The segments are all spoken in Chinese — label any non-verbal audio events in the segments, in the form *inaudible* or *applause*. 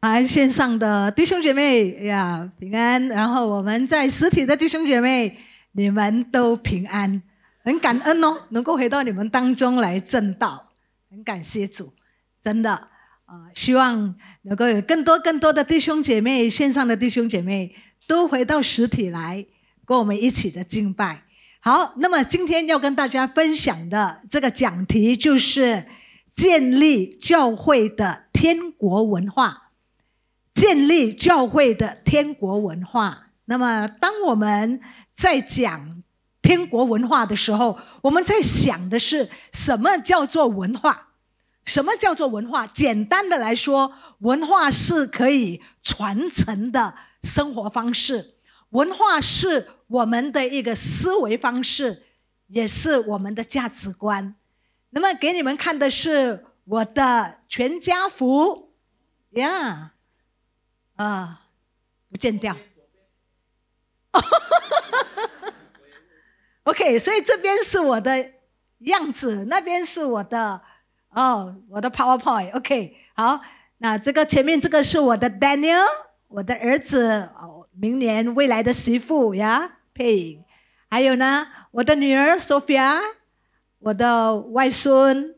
啊，线上的弟兄姐妹呀，平安！然后我们在实体的弟兄姐妹，你们都平安，很感恩哦，能够回到你们当中来正道，很感谢主，真的啊，希望能够有更多更多的弟兄姐妹，线上的弟兄姐妹都回到实体来，跟我们一起的敬拜。好，那么今天要跟大家分享的这个讲题就是建立教会的天国文化。建立教会的天国文化。那么，当我们在讲天国文化的时候，我们在想的是什么叫做文化？什么叫做文化？简单的来说，文化是可以传承的生活方式，文化是我们的一个思维方式，也是我们的价值观。那么，给你们看的是我的全家福，呀。啊，不见掉。*laughs* OK，所以这边是我的样子，那边是我的哦，我的 PowerPoint。OK，好，那这个前面这个是我的 Daniel，我的儿子，明年未来的媳妇呀，配影。还有呢，我的女儿 Sophia，我的外孙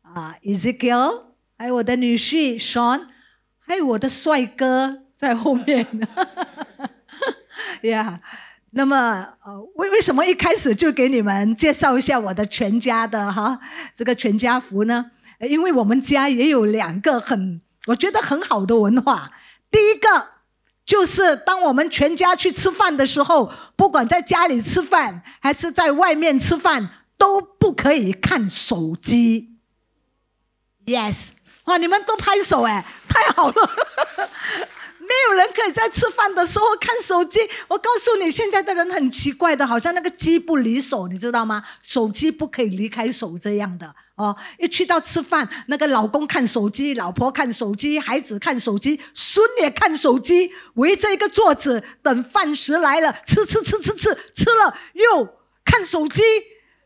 啊 Ezekiel，还有我的女婿 Sean，还有我的帅哥。在后面，*laughs* 呀，那么呃，为为什么一开始就给你们介绍一下我的全家的哈这个全家福呢？因为我们家也有两个很我觉得很好的文化。第一个就是当我们全家去吃饭的时候，不管在家里吃饭还是在外面吃饭，都不可以看手机。Yes，哇，你们都拍手哎，太好了。没有人可以在吃饭的时候看手机。我告诉你，现在的人很奇怪的，好像那个机不离手，你知道吗？手机不可以离开手这样的哦。一去到吃饭，那个老公看手机，老婆看手机，孩子看手机，孙也看手机，围着一个桌子等饭食来了，吃吃吃吃吃，吃了又看手机，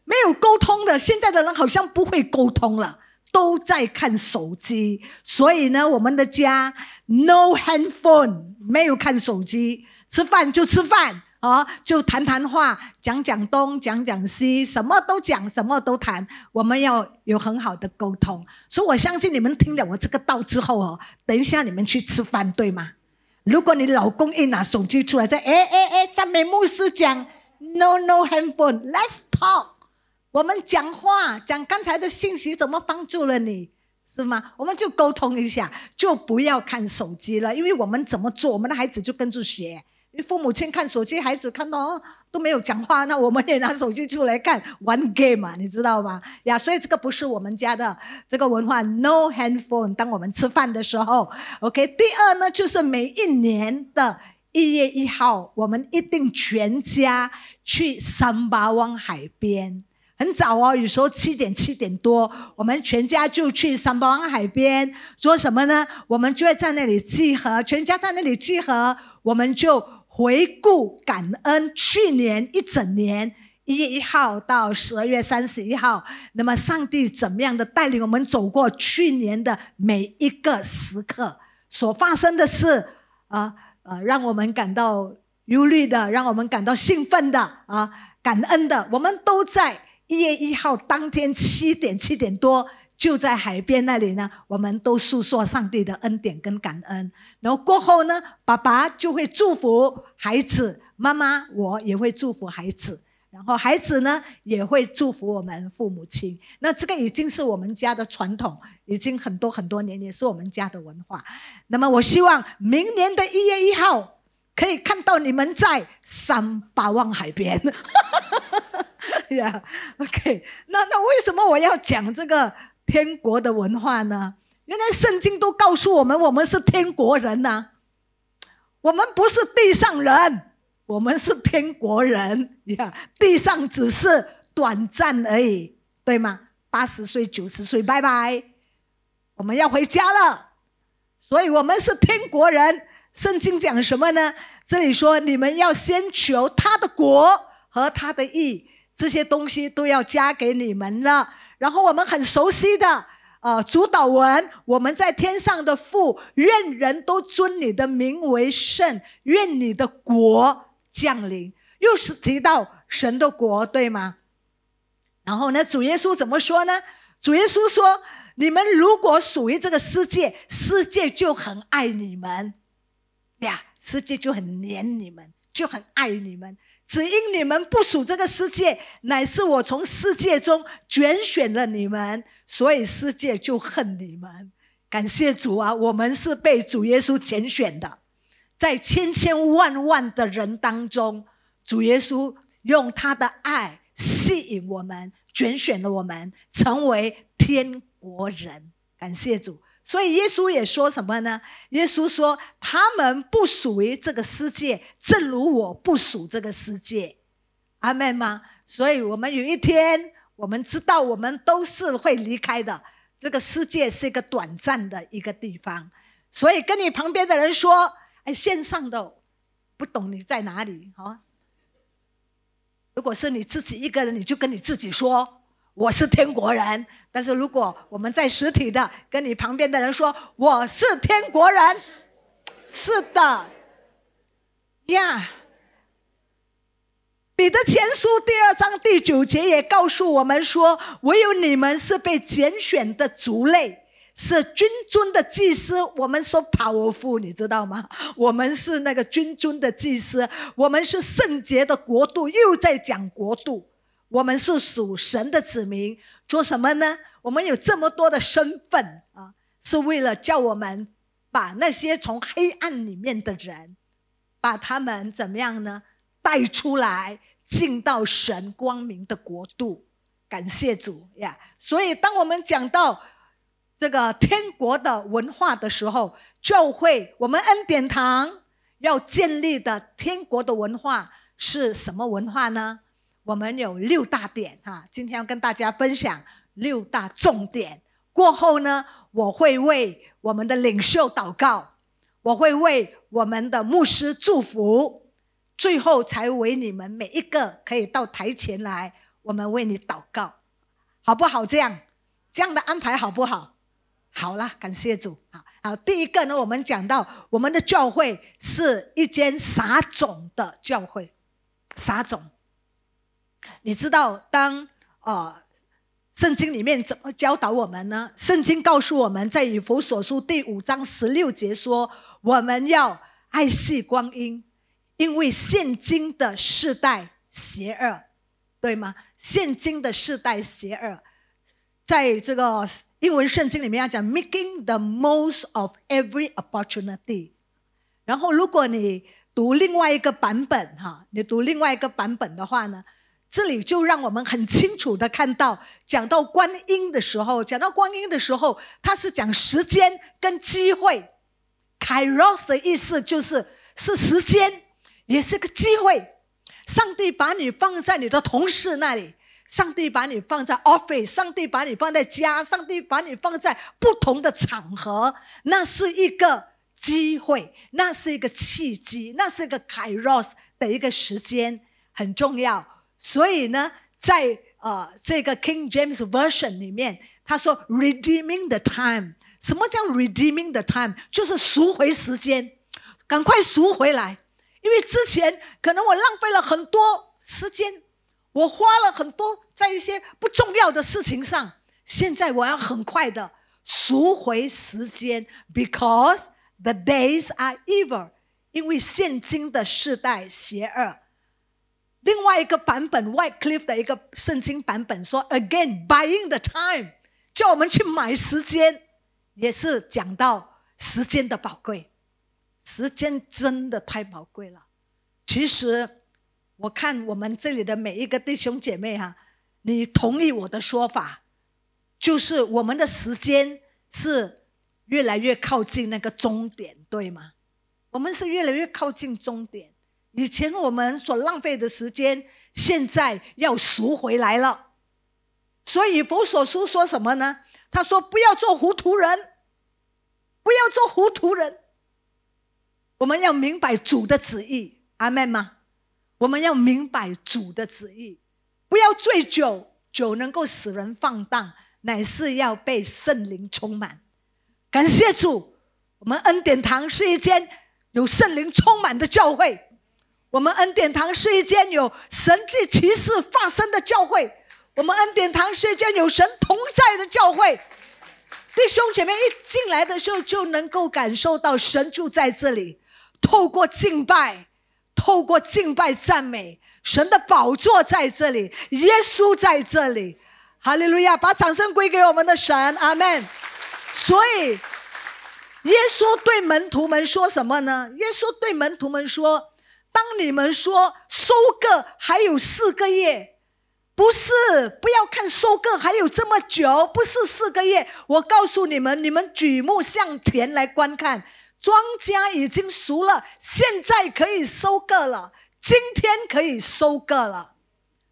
没有沟通的。现在的人好像不会沟通了。都在看手机，所以呢，我们的家 no handphone，没有看手机，吃饭就吃饭啊，就谈谈话，讲讲东，讲讲西，什么都讲，什么都谈。我们要有很好的沟通，所以我相信你们听了我这个道之后哦，等一下你们去吃饭，对吗？如果你老公一拿手机出来，在哎哎哎，赞美牧师讲 no no handphone，let's talk。我们讲话讲刚才的信息怎么帮助了你，是吗？我们就沟通一下，就不要看手机了，因为我们怎么做，我们的孩子就跟着学。父母亲看手机，孩子看到哦都没有讲话，那我们也拿手机出来看玩 game 嘛，你知道吗？呀，所以这个不是我们家的这个文化，no handphone。当我们吃饭的时候，OK。第二呢，就是每一年的一月一号，我们一定全家去三八湾海边。很早哦，有时候七点七点多，我们全家就去三八湾海边做什么呢？我们就会在那里集合，全家在那里集合，我们就回顾感恩去年一整年一月一号到十二月三十一号，那么上帝怎么样的带领我们走过去年的每一个时刻所发生的事啊呃，让我们感到忧虑的，让我们感到兴奋的啊，感恩的，我们都在。一月一号当天七点七点多，就在海边那里呢。我们都诉说上帝的恩典跟感恩。然后过后呢，爸爸就会祝福孩子，妈妈我也会祝福孩子，然后孩子呢也会祝福我们父母亲。那这个已经是我们家的传统，已经很多很多年，也是我们家的文化。那么我希望明年的一月一号可以看到你们在三八望海边。*laughs* 呀，OK，那那为什么我要讲这个天国的文化呢？原来圣经都告诉我们，我们是天国人呐，我们不是地上人，我们是天国人呀。地上只是短暂而已，对吗？八十岁、九十岁，拜拜，我们要回家了。所以，我们是天国人。圣经讲什么呢？这里说，你们要先求他的国和他的义。这些东西都要加给你们了。然后我们很熟悉的呃主导文，我们在天上的父，愿人都尊你的名为圣，愿你的国降临。又是提到神的国，对吗？然后呢，主耶稣怎么说呢？主耶稣说：“你们如果属于这个世界，世界就很爱你们呀，世界就很黏你们，就很爱你们。只因你们不属这个世界，乃是我从世界中拣选了你们，所以世界就恨你们。感谢主啊，我们是被主耶稣拣选的，在千千万万的人当中。”主耶稣用他的爱吸引我们，拣选了我们，成为天国人。感谢主。所以耶稣也说什么呢？耶稣说：“他们不属于这个世界，正如我不属这个世界。”阿门吗？所以，我们有一天，我们知道，我们都是会离开的。这个世界是一个短暂的一个地方。所以，跟你旁边的人说：“哎，线上的不懂你在哪里？”哈。如果是你自己一个人，你就跟你自己说我是天国人。但是如果我们在实体的，跟你旁边的人说我是天国人，是的，呀。彼得前书第二章第九节也告诉我们说，唯有你们是被拣选的族类。是君尊的祭司，我们说 powerful，你知道吗？*laughs* 我们是那个君尊的祭司，我们是圣洁的国度，又在讲国度。我们是属神的子民，做什么呢？我们有这么多的身份啊，是为了叫我们把那些从黑暗里面的人，把他们怎么样呢？带出来，进到神光明的国度。感谢主呀！所以当我们讲到。这个天国的文化的时候，教会我们恩典堂要建立的天国的文化是什么文化呢？我们有六大点哈，今天要跟大家分享六大重点。过后呢，我会为我们的领袖祷告，我会为我们的牧师祝福，最后才为你们每一个可以到台前来，我们为你祷告，好不好？这样这样的安排好不好？好了，感谢主。好，好，第一个呢，我们讲到我们的教会是一间撒种的教会，撒种。你知道，当呃，圣经里面怎么教导我们呢？圣经告诉我们在以弗所书第五章十六节说，我们要爱惜光阴，因为现今的世代邪恶，对吗？现今的世代邪恶，在这个。英文圣经里面要讲 making the most of every opportunity。然后，如果你读另外一个版本，哈，你读另外一个版本的话呢，这里就让我们很清楚的看到，讲到观音的时候，讲到观音的时候，它是讲时间跟机会。Kairos 的意思就是是时间，也是个机会。上帝把你放在你的同事那里。上帝把你放在 office，上帝把你放在家，上帝把你放在不同的场合，那是一个机会，那是一个契机，那是一个 kairos 的一个时间很重要。所以呢，在呃这个 King James Version 里面，他说 redeeming the time。什么叫 redeeming the time？就是赎回时间，赶快赎回来，因为之前可能我浪费了很多时间。我花了很多在一些不重要的事情上，现在我要很快的赎回时间，because the days are evil，因为现今的世代邪恶。另外一个版本，White Cliff 的一个圣经版本说，again buying the time，叫我们去买时间，也是讲到时间的宝贵，时间真的太宝贵了。其实。我看我们这里的每一个弟兄姐妹哈，你同意我的说法，就是我们的时间是越来越靠近那个终点，对吗？我们是越来越靠近终点。以前我们所浪费的时间，现在要赎回来了。所以佛所书说什么呢？他说：“不要做糊涂人，不要做糊涂人。我们要明白主的旨意。”阿门吗？我们要明白主的旨意，不要醉酒，酒能够使人放荡，乃是要被圣灵充满。感谢主，我们恩典堂是一间有圣灵充满的教会。我们恩典堂是一间有神迹奇事发生的教会。我们恩典堂是一间有神同在的教会。弟兄姐妹一进来的时候就能够感受到神就在这里，透过敬拜，透过敬拜赞美，神的宝座在这里，耶稣在这里，哈利路亚！把掌声归给我们的神，阿门。所以，耶稣对门徒们说什么呢？耶稣对门徒们说：“当你们说收割还有四个月。”不是，不要看收割还有这么久，不是四个月。我告诉你们，你们举目向田来观看，庄稼已经熟了，现在可以收割了，今天可以收割了。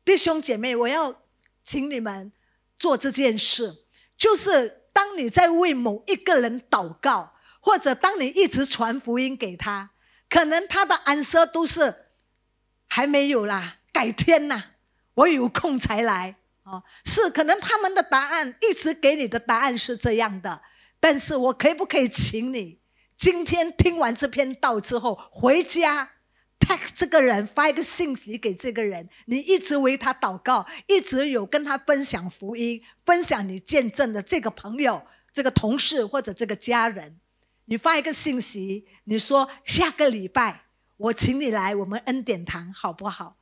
弟兄姐妹，我要请你们做这件事，就是当你在为某一个人祷告，或者当你一直传福音给他，可能他的安舍都是还没有啦，改天呐。我有空才来啊，是可能他们的答案一直给你的答案是这样的，但是我可不可以请你今天听完这篇道之后回家，text 这个人发一个信息给这个人，你一直为他祷告，一直有跟他分享福音，分享你见证的这个朋友、这个同事或者这个家人，你发一个信息，你说下个礼拜我请你来我们恩典堂好不好？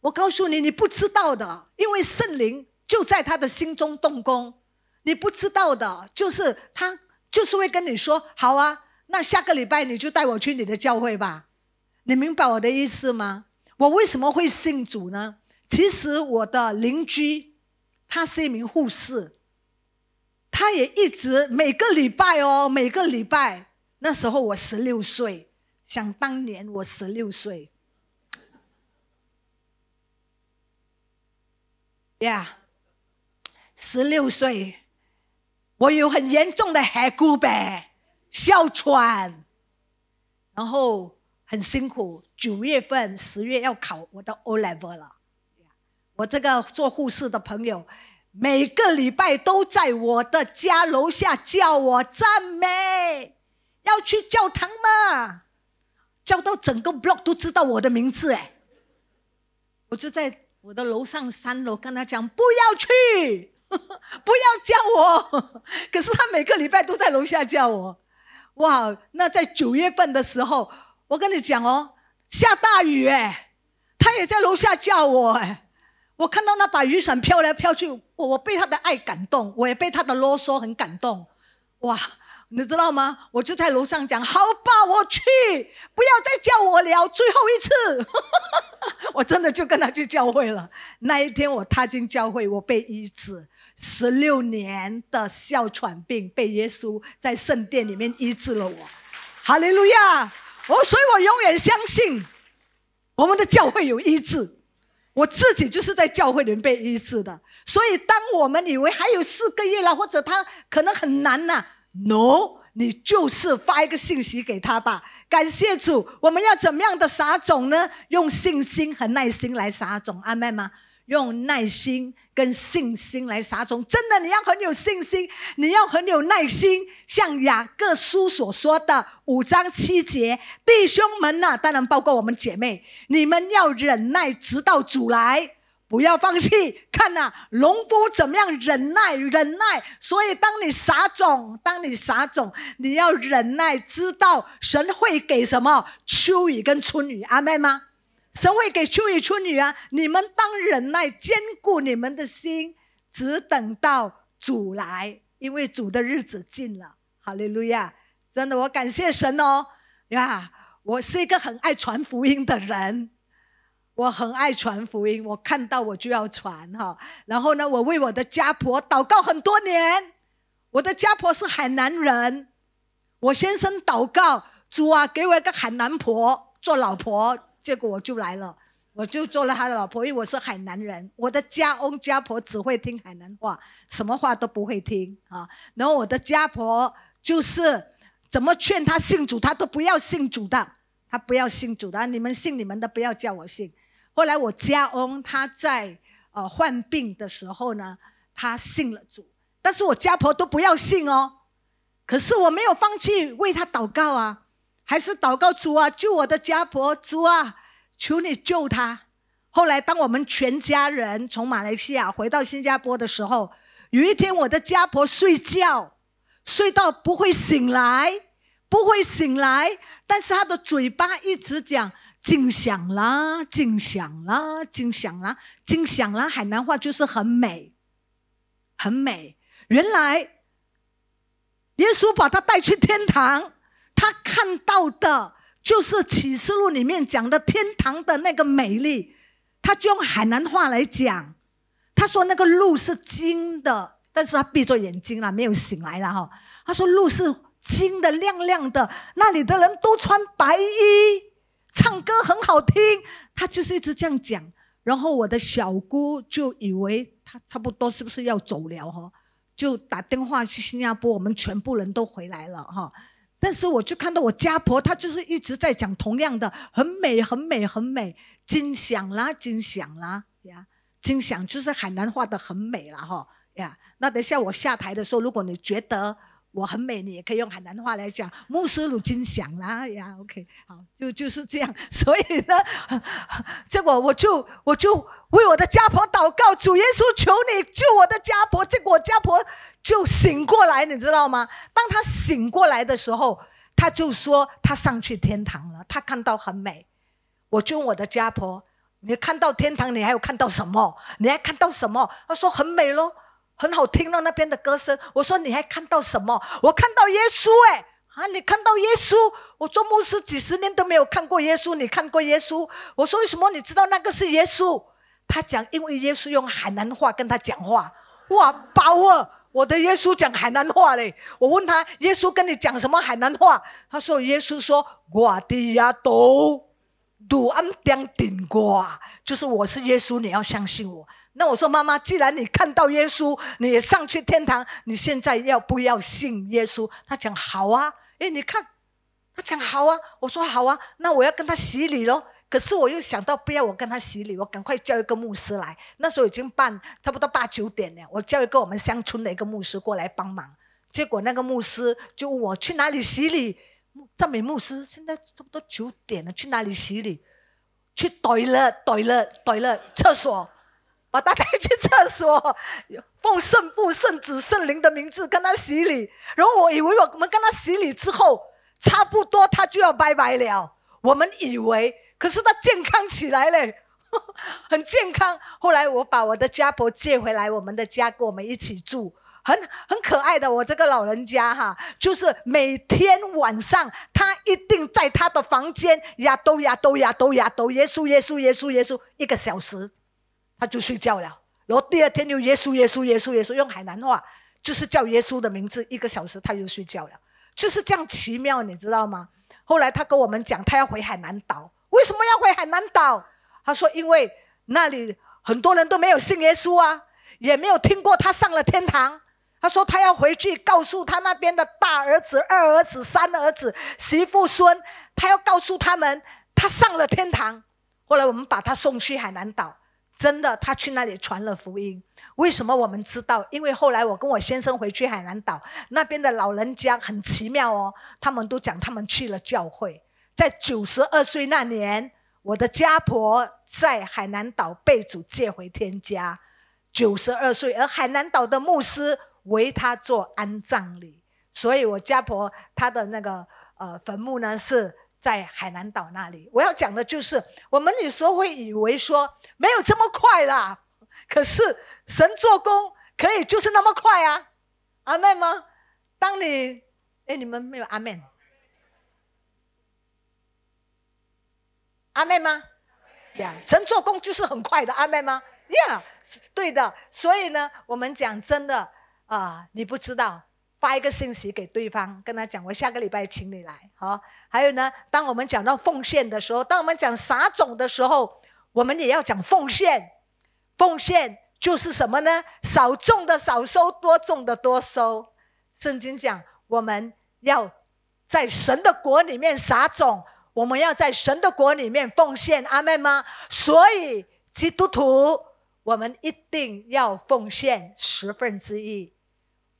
我告诉你，你不知道的，因为圣灵就在他的心中动工。你不知道的，就是他就是会跟你说：“好啊，那下个礼拜你就带我去你的教会吧。”你明白我的意思吗？我为什么会信主呢？其实我的邻居他是一名护士，他也一直每个礼拜哦，每个礼拜。那时候我十六岁，想当年我十六岁。呀，十六岁，我有很严重的海骨呗，哮喘，然后很辛苦。九月份、十月要考我的 O level 了。我这个做护士的朋友，每个礼拜都在我的家楼下叫我赞美，要去教堂吗，叫到整个 block 都知道我的名字哎，我就在。我的楼上三楼跟他讲不要去，*laughs* 不要叫我。可是他每个礼拜都在楼下叫我。哇，那在九月份的时候，我跟你讲哦，下大雨哎，他也在楼下叫我哎。我看到那把雨伞飘来飘去，我我被他的爱感动，我也被他的啰嗦很感动。哇！你知道吗？我就在楼上讲，好吧，我去，不要再叫我了，最后一次。*laughs* 我真的就跟他去教会了。那一天我踏进教会，我被医治，十六年的哮喘病被耶稣在圣殿里面医治了我。哈利路亚！我所以，我永远相信我们的教会有医治。我自己就是在教会里面被医治的。所以，当我们以为还有四个月了，或者他可能很难呐。No，你就是发一个信息给他吧。感谢主，我们要怎么样的撒种呢？用信心和耐心来撒种，阿妹吗？用耐心跟信心来撒种。真的，你要很有信心，你要很有耐心。像雅各书所说的五章七节，弟兄们呐，当然包括我们姐妹，你们要忍耐，直到主来。不要放弃，看呐，农夫怎么样忍耐？忍耐。所以，当你撒种，当你撒种，你要忍耐，知道神会给什么秋雨跟春雨，阿妹吗？神会给秋雨春雨啊！你们当忍耐，坚固你们的心，只等到主来，因为主的日子近了。哈利路亚！真的，我感谢神哦呀！我是一个很爱传福音的人。我很爱传福音，我看到我就要传哈。然后呢，我为我的家婆祷告很多年。我的家婆是海南人，我先生祷告主啊，给我一个海南婆做老婆，结果我就来了，我就做了他的老婆，因为我是海南人。我的家翁家婆只会听海南话，什么话都不会听啊。然后我的家婆就是怎么劝他信主，他都不要信主的，他不要信主的。你们信你们的，不要叫我信。后来我家翁他在呃患病的时候呢，他信了主，但是我家婆都不要信哦。可是我没有放弃为他祷告啊，还是祷告主啊，救我的家婆，主啊，求你救他。后来，当我们全家人从马来西亚回到新加坡的时候，有一天我的家婆睡觉，睡到不会醒来，不会醒来，但是她的嘴巴一直讲“金响啦，金响啦，金响啦，金响啦”，海南话就是很美，很美。原来。耶稣把他带去天堂，他看到的就是启示录里面讲的天堂的那个美丽。他就用海南话来讲，他说那个路是金的，但是他闭着眼睛了，没有醒来了哈。他说路是金的，亮亮的，那里的人都穿白衣，唱歌很好听。他就是一直这样讲，然后我的小姑就以为他差不多是不是要走了哈。就打电话去新加坡，我们全部人都回来了哈。但是我就看到我家婆，她就是一直在讲同样的，很美，很美，很美，金响啦，金响啦呀，金响就是海南话的很美了哈呀。那等下我下台的时候，如果你觉得。我很美，你也可以用海南话来讲。穆斯鲁金响啦呀，OK，好，就就是这样。*laughs* 所以呢，*laughs* 结果我就我就为我的家婆祷告，主耶稣求你救我的家婆。结果我家婆就醒过来，你知道吗？当她醒过来的时候，她就说她上去天堂了，她看到很美。我就问我的家婆，你看到天堂，你还有看到什么？你还看到什么？她说很美喽。很好听了那边的歌声。我说你还看到什么？我看到耶稣哎啊！你看到耶稣？我做牧师几十年都没有看过耶稣，你看过耶稣？我说为什么你知道那个是耶稣？他讲因为耶稣用海南话跟他讲话。哇，宝啊！我的耶稣讲海南话嘞。我问他耶稣跟你讲什么海南话？他说耶稣说我的呀都都安点顶过，就是我是耶稣，你要相信我。那我说妈妈，既然你看到耶稣，你也上去天堂，你现在要不要信耶稣？他讲好啊，哎，你看，他讲好啊。我说好啊，那我要跟他洗礼喽。可是我又想到不要我跟他洗礼，我赶快叫一个牧师来。那时候已经半差不多八九点了，我叫一个我们乡村的一个牧师过来帮忙。结果那个牧师就问我去哪里洗礼？赞美牧师，现在差不多九点了，去哪里洗礼？去对了，对了，对了，厕所。把他带去厕所，奉圣父、圣子、圣灵的名字跟他洗礼。然后我以为我们跟他洗礼之后，差不多他就要拜拜了。我们以为，可是他健康起来了，*laughs* 很健康。后来我把我的家婆接回来，我们的家跟我们一起住，很很可爱的。我这个老人家哈，就是每天晚上他一定在他的房间呀，都呀都呀都呀都耶稣耶稣耶稣耶稣一个小时。他就睡觉了，然后第二天又耶稣耶稣耶稣耶稣，用海南话就是叫耶稣的名字，一个小时他又睡觉了，就是这样奇妙，你知道吗？后来他跟我们讲，他要回海南岛，为什么要回海南岛？他说因为那里很多人都没有信耶稣啊，也没有听过他上了天堂。他说他要回去告诉他那边的大儿子、二儿子、三儿子、媳妇孙，他要告诉他们他上了天堂。后来我们把他送去海南岛。真的，他去那里传了福音。为什么我们知道？因为后来我跟我先生回去海南岛那边的老人家很奇妙哦，他们都讲他们去了教会。在九十二岁那年，我的家婆在海南岛被主接回天家，九十二岁，而海南岛的牧师为他做安葬礼，所以我家婆她的那个呃坟墓呢是。在海南岛那里，我要讲的就是，我们有时候会以为说没有这么快啦，可是神做工可以就是那么快啊，阿妹吗？当你哎，你们没有阿妹？阿妹吗？呀，神做工就是很快的，阿妹吗？呀，对的。所以呢，我们讲真的啊，你不知道。发一个信息给对方，跟他讲：“我下个礼拜请你来。”好，还有呢，当我们讲到奉献的时候，当我们讲撒种的时候，我们也要讲奉献。奉献就是什么呢？少种的少收，多种的多收。圣经讲，我们要在神的国里面撒种，我们要在神的国里面奉献。阿妹吗？所以基督徒，我们一定要奉献十分之一。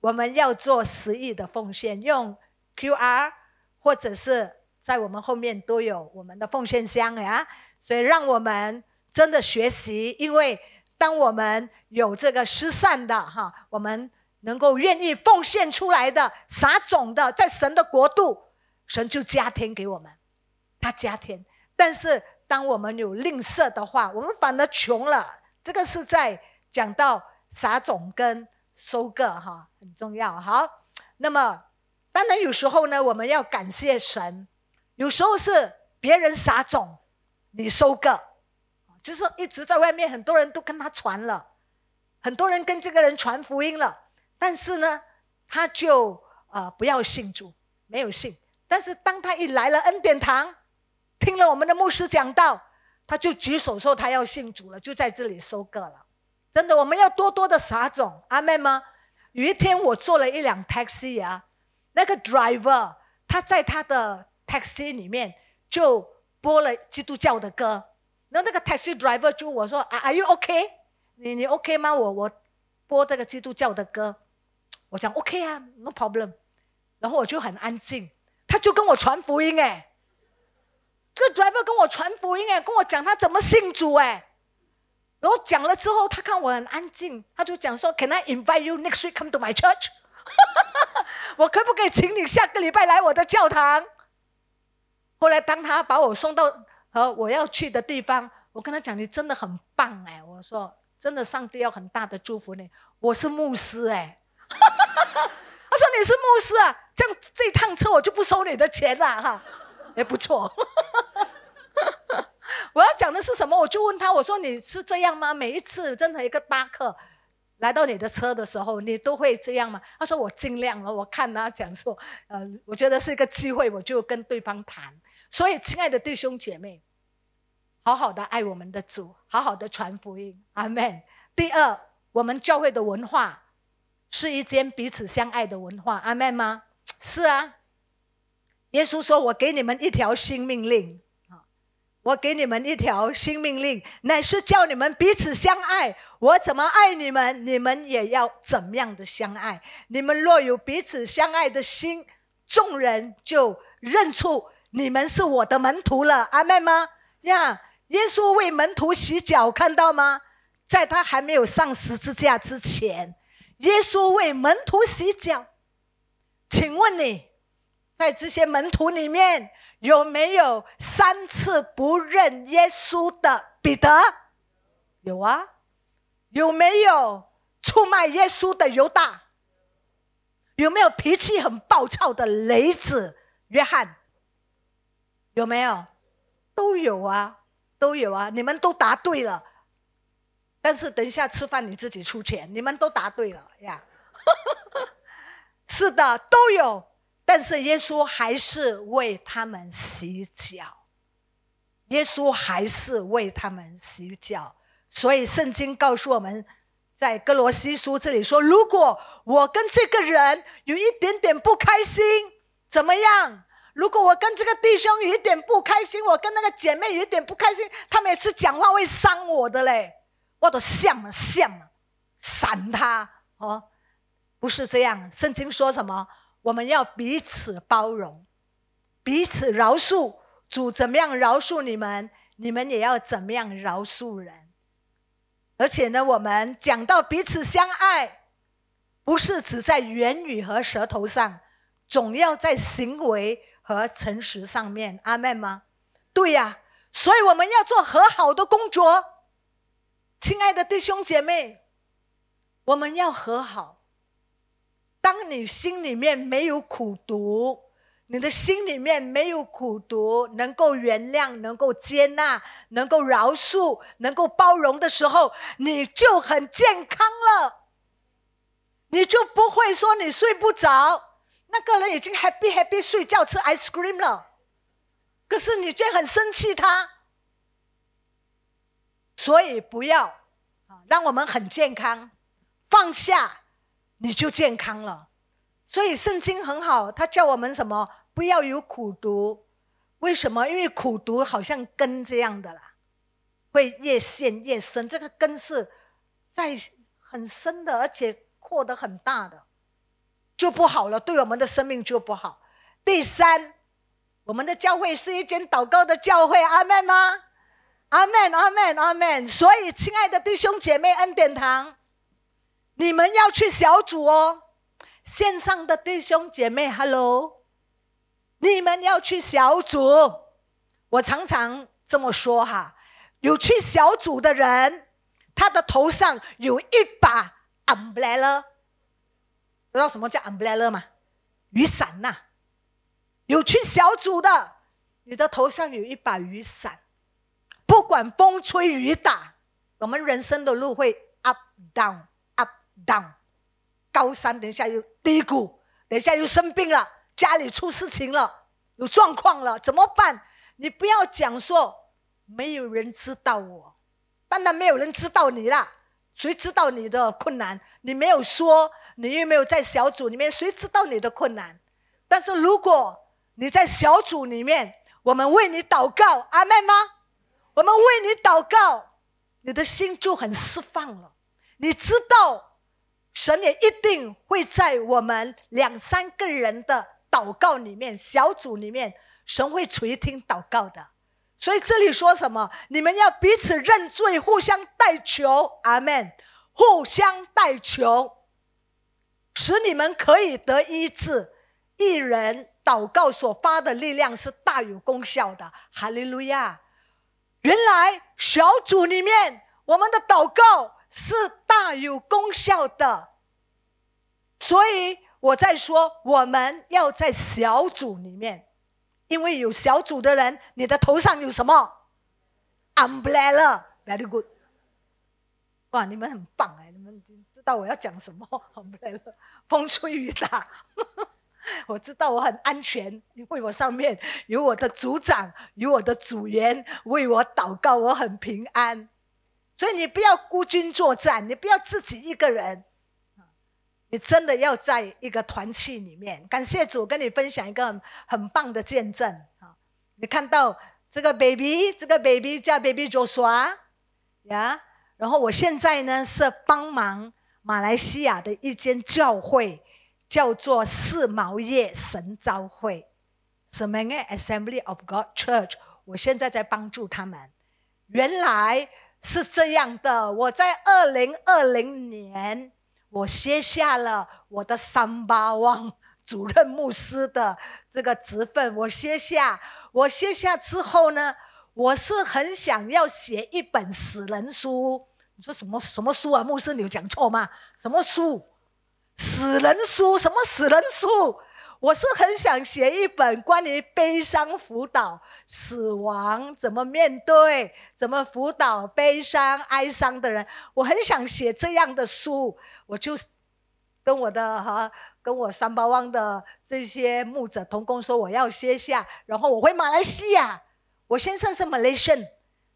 我们要做十亿的奉献，用 QR 或者是在我们后面都有我们的奉献箱呀。所以让我们真的学习，因为当我们有这个失散的哈，我们能够愿意奉献出来的撒种的，在神的国度，神就加添给我们，他加添。但是当我们有吝啬的话，我们反而穷了。这个是在讲到撒种跟收割哈，很重要。好，那么当然有时候呢，我们要感谢神，有时候是别人撒种。你收个，就是一直在外面，很多人都跟他传了，很多人跟这个人传福音了，但是呢，他就呃不要信主，没有信。但是当他一来了恩典堂，听了我们的牧师讲道，他就举手说他要信主了，就在这里收个了。真的，我们要多多的撒种，阿妹吗？有一天我坐了一辆 taxi 啊，那个 driver 他在他的 taxi 里面就。播了基督教的歌，然后那个 taxi driver 就我说，Are you OK？你你 OK 吗？我我播这个基督教的歌，我讲 OK 啊，No problem。然后我就很安静，他就跟我传福音哎，这个 driver 跟我传福音哎，跟我讲他怎么信主哎。然后讲了之后，他看我很安静，他就讲说，Can I invite you next week come to my church？*laughs* 我可不可以请你下个礼拜来我的教堂？后来，当他把我送到和我要去的地方，我跟他讲：“你真的很棒哎！”我说：“真的，上帝要很大的祝福你。”我是牧师哎，*laughs* 他说：“你是牧师啊，这样这趟车我就不收你的钱了哈。”也不错。*laughs* 我要讲的是什么？我就问他：“我说你是这样吗？每一次真的一个搭客来到你的车的时候，你都会这样吗？”他说：“我尽量了。”我看他讲说：“呃，我觉得是一个机会，我就跟对方谈。”所以，亲爱的弟兄姐妹，好好的爱我们的主，好好的传福音，阿门。第二，我们教会的文化是一间彼此相爱的文化，阿门吗？是啊。耶稣说：“我给你们一条新命令，我给你们一条新命令，乃是叫你们彼此相爱。我怎么爱你们，你们也要怎么样的相爱。你们若有彼此相爱的心，众人就认出。”你们是我的门徒了，阿妹吗？呀，耶稣为门徒洗脚，看到吗？在他还没有上十字架之前，耶稣为门徒洗脚。请问你在这些门徒里面有没有三次不认耶稣的彼得？有啊。有没有出卖耶稣的犹大？有没有脾气很暴躁的雷子约翰？有没有？都有啊，都有啊！你们都答对了，但是等一下吃饭你自己出钱。你们都答对了呀，*laughs* 是的，都有。但是耶稣还是为他们洗脚，耶稣还是为他们洗脚。所以圣经告诉我们，在哥罗西书这里说：如果我跟这个人有一点点不开心，怎么样？如果我跟这个弟兄有一点不开心，我跟那个姐妹有一点不开心，他每次讲话会伤我的嘞，我都像了像了，闪他哦，不是这样。圣经说什么？我们要彼此包容，彼此饶恕。主怎么样饶恕你们，你们也要怎么样饶恕人。而且呢，我们讲到彼此相爱，不是只在言语和舌头上，总要在行为。和诚实上面，阿妹吗？对呀，所以我们要做和好的工作。亲爱的弟兄姐妹，我们要和好。当你心里面没有苦毒，你的心里面没有苦毒，能够原谅、能够接纳、能够饶恕、能够包容的时候，你就很健康了。你就不会说你睡不着。那个人已经 happy happy 睡觉吃 ice cream 了，可是你却很生气他，所以不要，让我们很健康，放下你就健康了。所以圣经很好，他叫我们什么？不要有苦读。为什么？因为苦读好像根这样的啦，会越陷越深。这个根是在很深的，而且扩得很大的。就不好了，对我们的生命就不好。第三，我们的教会是一间祷告的教会，阿门吗？阿门，阿门，阿门。所以，亲爱的弟兄姐妹，恩典堂，你们要去小组哦。线上的弟兄姐妹，Hello，你们要去小组。我常常这么说哈，有去小组的人，他的头上有一把 umbrella，知道什么叫 umbrella 吗？雨伞呐。有去小组的，你的头上有一把雨伞，不管风吹雨打，我们人生的路会 up down down，高山等一下又低谷，等一下又生病了，家里出事情了，有状况了，怎么办？你不要讲说没有人知道我，当然没有人知道你啦，谁知道你的困难？你没有说，你又没有在小组里面，谁知道你的困难？但是如果你在小组里面，我们为你祷告，阿妹吗？我们为你祷告，你的心就很释放了。你知道，神也一定会在我们两三个人的祷告里面，小组里面，神会垂听祷告的。所以这里说什么？你们要彼此认罪，互相代求，阿门。互相代求，使你们可以得医治。一人。祷告所发的力量是大有功效的，哈利路亚！原来小组里面我们的祷告是大有功效的，所以我在说我们要在小组里面，因为有小组的人，你的头上有什么？umbrella，very good。哇，你们很棒哎，你们知道我要讲什么？*laughs* umbrella，风吹雨打。*laughs* 我知道我很安全，因为我上面有我的组长，有我的组员为我祷告，我很平安。所以你不要孤军作战，你不要自己一个人，你真的要在一个团契里面。感谢主，跟你分享一个很棒的见证啊！你看到这个 baby，这个 baby 叫 baby 卓耍呀。然后我现在呢是帮忙马来西亚的一间教会。叫做四毛叶神召会，什么呢？Assembly of God Church。我现在在帮助他们。原来是这样的，我在二零二零年，我卸下了我的三八旺主任牧师的这个职分。我卸下，我卸下之后呢，我是很想要写一本死人书。你说什么什么书啊？牧师，你有讲错吗？什么书？死人书？什么死人书？我是很想写一本关于悲伤辅导、死亡怎么面对、怎么辅导悲伤、哀伤的人。我很想写这样的书，我就跟我的哈，跟我三八旺的这些牧者同工说，我要歇下，然后我回马来西亚。我先生是 Malaysian，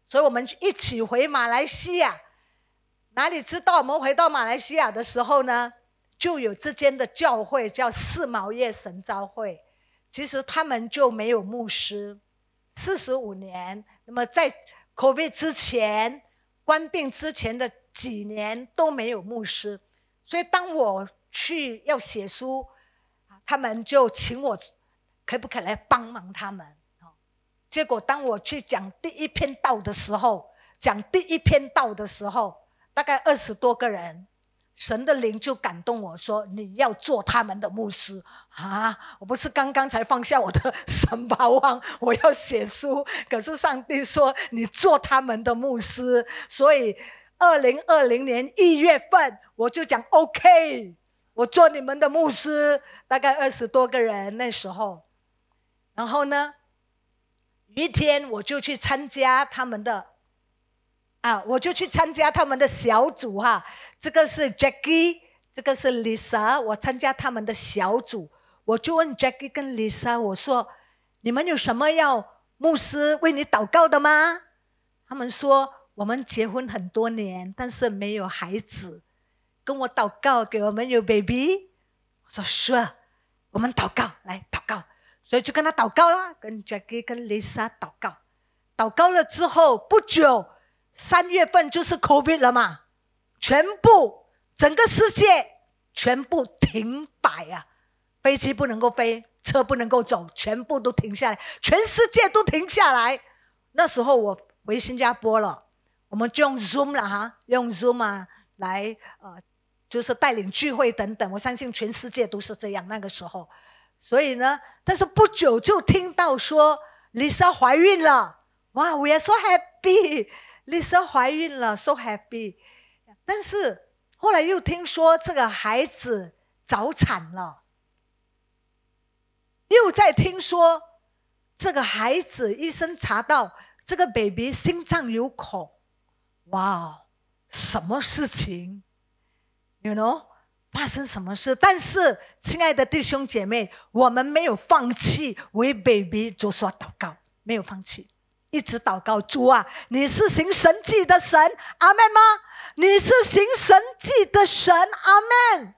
所以我们一起回马来西亚。哪里知道我们回到马来西亚的时候呢？就有之间的教会叫四毛叶神召会，其实他们就没有牧师，四十五年。那么在 COVID 之前、关病之前的几年都没有牧师，所以当我去要写书，他们就请我，可不可以来帮忙他们？结果当我去讲第一篇道的时候，讲第一篇道的时候，大概二十多个人。神的灵就感动我说：“你要做他们的牧师啊！我不是刚刚才放下我的神巴望，我要写书。可是上帝说你做他们的牧师，所以二零二零年一月份我就讲 OK，我做你们的牧师。大概二十多个人那时候，然后呢，有一天我就去参加他们的。”啊，我就去参加他们的小组哈，这个是 Jackie，这个是 Lisa，我参加他们的小组，我就问 Jackie 跟 Lisa，我说你们有什么要牧师为你祷告的吗？他们说我们结婚很多年，但是没有孩子，跟我祷告给我们有 baby。我说是，我们祷告来祷告，所以就跟他祷告啦，跟 Jackie 跟 Lisa 祷告，祷告了之后不久。三月份就是 COVID 了嘛，全部整个世界全部停摆啊，飞机不能够飞，车不能够走，全部都停下来，全世界都停下来。那时候我回新加坡了，我们就用 Zoom 了哈，用 Zoom 啊来呃，就是带领聚会等等。我相信全世界都是这样那个时候，所以呢，但是不久就听到说 Lisa 怀孕了，哇，We are so happy，Lisa 怀孕了，so happy。但是后来又听说这个孩子早产了，又在听说这个孩子医生查到这个 baby 心脏有孔，哇，什么事情？You know，发生什么事？但是，亲爱的弟兄姐妹，我们没有放弃为 baby 做说祷告，没有放弃，一直祷告。主啊，你是行神迹的神，阿门吗？你是行神迹的神，阿门。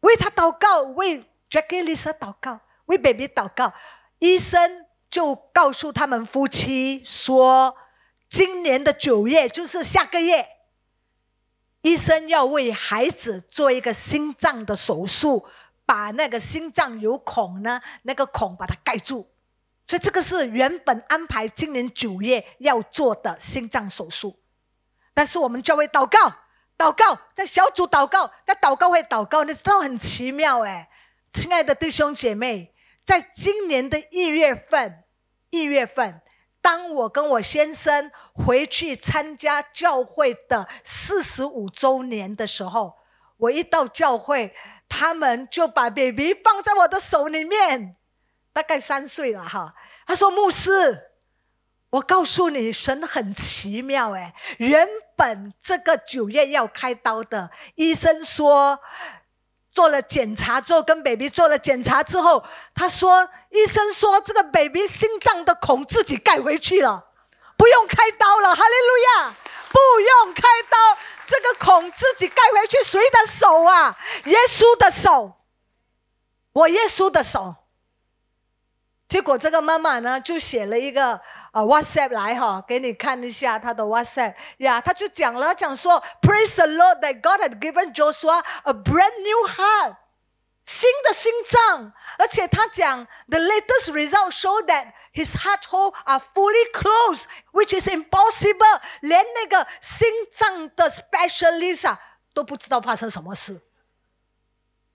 为他祷告，为 Jackie Lisa 祷告，为 Baby 祷告。医生就告诉他们夫妻说，今年的九月就是下个月，医生要为孩子做一个心脏的手术，把那个心脏有孔呢，那个孔把它盖住。所以这个是原本安排今年九月要做的心脏手术。但是我们教会祷告，祷告，在小组祷告，在祷告会祷告，你知道很奇妙哎，亲爱的弟兄姐妹，在今年的一月份，一月份，当我跟我先生回去参加教会的四十五周年的时候，我一到教会，他们就把 baby 放在我的手里面，大概三岁了哈，他说牧师。我告诉你，神很奇妙哎！原本这个九月要开刀的医生说，做了检查之后，跟 baby 做了检查之后，他说，医生说这个 baby 心脏的孔自己盖回去了，不用开刀了。哈利路亚！不用开刀，这个孔自己盖回去。谁的手啊？耶稣的手，我耶稣的手。结果这个妈妈呢，就写了一个。啊，WhatsApp 来哈，给你看一下她的 WhatsApp 呀，她就讲了，讲说，Praise the Lord that God had given Joshua a brand new heart，新的心脏，而且他讲，the latest result show that his heart hole are fully closed，which is impossible，连那个心脏的 specialist 都不知道发生什么事，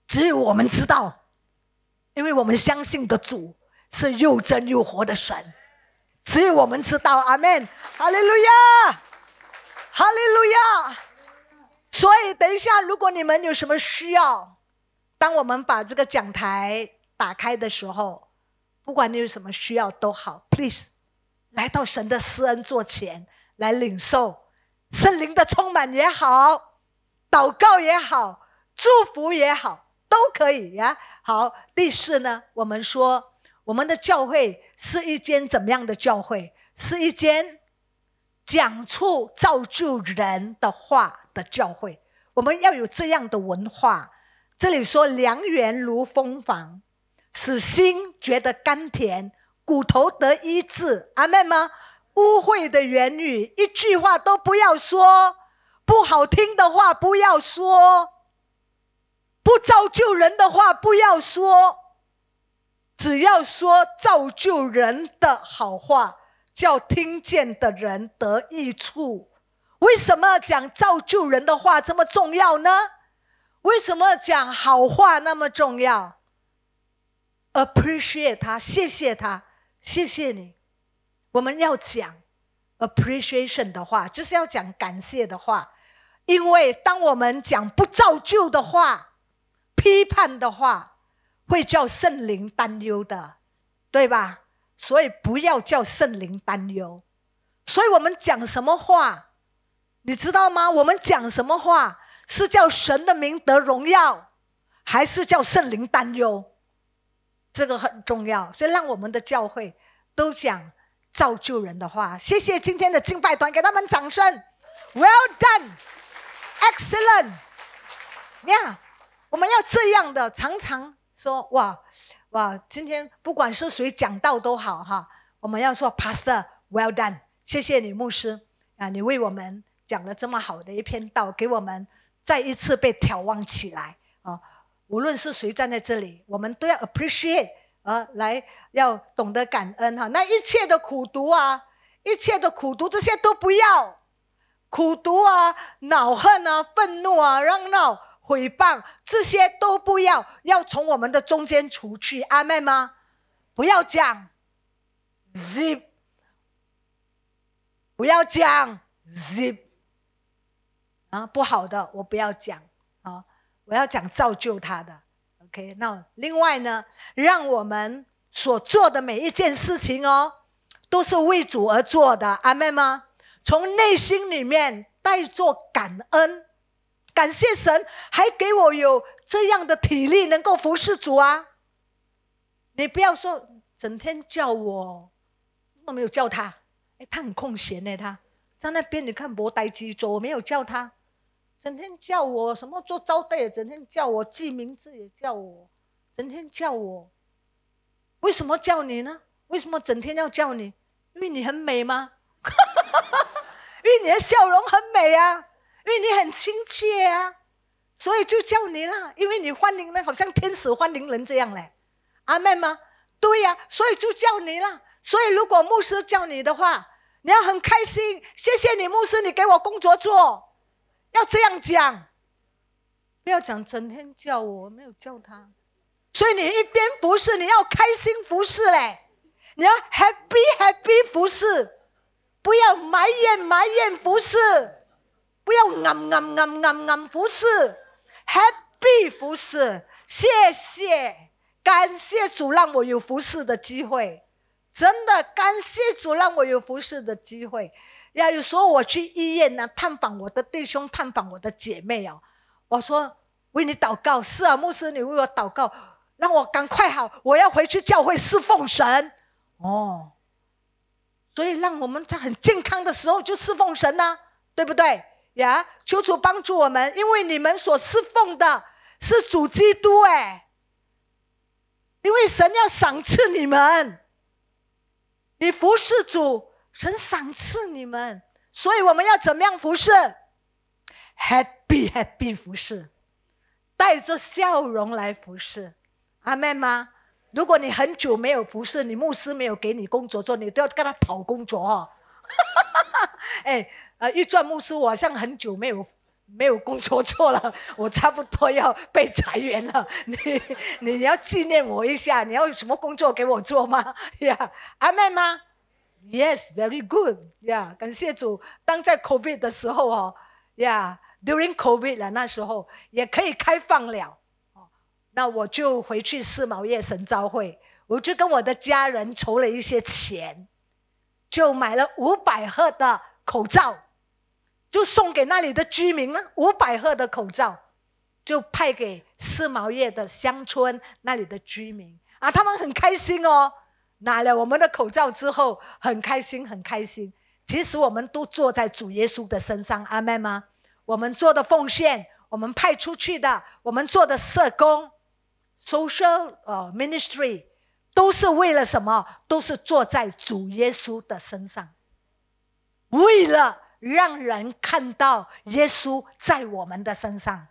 只有我们知道，因为我们相信的主是又真又活的神。只有我们知道，阿门，哈利路亚，哈利路亚。所以，等一下，如果你们有什么需要，当我们把这个讲台打开的时候，不管你有什么需要都好，please，来到神的施恩座前来领受圣灵的充满也好，祷告也好，祝福也好，都可以呀。好，第四呢，我们说。我们的教会是一间怎么样的教会？是一间讲出造就人的话的教会。我们要有这样的文化。这里说良缘如蜂房，使心觉得甘甜，骨头得医治。阿妹吗？污秽的言语，一句话都不要说；不好听的话不要说；不造就人的话不要说。只要说造就人的好话，叫听见的人得益处。为什么讲造就人的话这么重要呢？为什么讲好话那么重要？Appreciate 他，谢谢他，谢谢你。我们要讲 appreciation 的话，就是要讲感谢的话。因为当我们讲不造就的话、批判的话，会叫圣灵担忧的，对吧？所以不要叫圣灵担忧。所以我们讲什么话，你知道吗？我们讲什么话是叫神的名得荣耀，还是叫圣灵担忧？这个很重要。所以让我们的教会都讲造就人的话。谢谢今天的敬拜团，给他们掌声。Well done, excellent. 呀，我们要这样的常常。说哇哇，今天不管是谁讲道都好哈，我们要说 Pastor well done，谢谢你牧师啊，你为我们讲了这么好的一篇道，给我们再一次被眺望起来啊！无论是谁站在这里，我们都要 appreciate 啊，来要懂得感恩哈。那一切的苦读啊，一切的苦读，这些都不要。苦读啊，恼恨啊，愤怒啊，嚷闹、诽谤，这些都不要，要从我们的中间除去。阿妹吗？不要讲，zip，不要讲，zip。啊，不好的，我不要讲啊！我要讲造就他的。OK，那另外呢，让我们所做的每一件事情哦，都是为主而做的。阿妹吗？从内心里面带着感恩，感谢神还给我有这样的体力，能够服侍主啊！你不要说整天叫我，我没有叫他，哎，他很空闲呢，他在那边你看博呆机做，我没有叫他。整天叫我什么做招待，整天叫我记名字也叫我，整天叫我，为什么叫你呢？为什么整天要叫你？因为你很美吗？*laughs* 因为你的笑容很美啊，因为你很亲切啊，所以就叫你了。因为你欢迎人，好像天使欢迎人这样嘞。阿妹吗？对呀，所以就叫你了。所以如果牧师叫你的话，你要很开心。谢谢你，牧师，你给我工作做。要这样讲，不要讲整天叫我，没有叫他，所以你一边服侍，你要开心服侍嘞，你要 happy happy 服侍，不要埋怨埋怨服侍，不要暗暗暗暗暗服侍，happy 服侍，谢谢，感谢主让我有服侍的机会，真的感谢主让我有服侍的机会。要有时候我去医院呢，探访我的弟兄，探访我的姐妹哦。我说为你祷告，是啊，牧师，你为我祷告，让我赶快好，我要回去教会侍奉神。哦，所以让我们在很健康的时候就侍奉神呢，对不对呀？求主帮助我们，因为你们所侍奉的是主基督哎，因为神要赏赐你们，你服侍主。神赏赐你们，所以我们要怎么样服侍？Happy Happy 服侍，带着笑容来服侍，阿妹吗？如果你很久没有服侍，你牧师没有给你工作做，你都要跟他讨工作哦。*laughs* 哎，呃，玉传牧师，我好像很久没有 *laughs* 没有工作做了，*laughs* 我差不多要被裁员了。*laughs* 你你要纪念我一下，你要有什么工作给我做吗？呀，阿妹吗？Yes, very good. Yeah，感谢主。当在 COVID 的时候哦，Yeah，during COVID 了，那时候也可以开放了。那我就回去四毛叶神召会，我就跟我的家人筹了一些钱，就买了五百盒的口罩，就送给那里的居民了。五百盒的口罩，就派给四毛叶的乡村那里的居民啊，他们很开心哦。拿了我们的口罩之后，很开心，很开心。其实我们都坐在主耶稣的身上，阿妹吗？我们做的奉献，我们派出去的，我们做的社工，social 呃 ministry，都是为了什么？都是坐在主耶稣的身上，为了让人看到耶稣在我们的身上。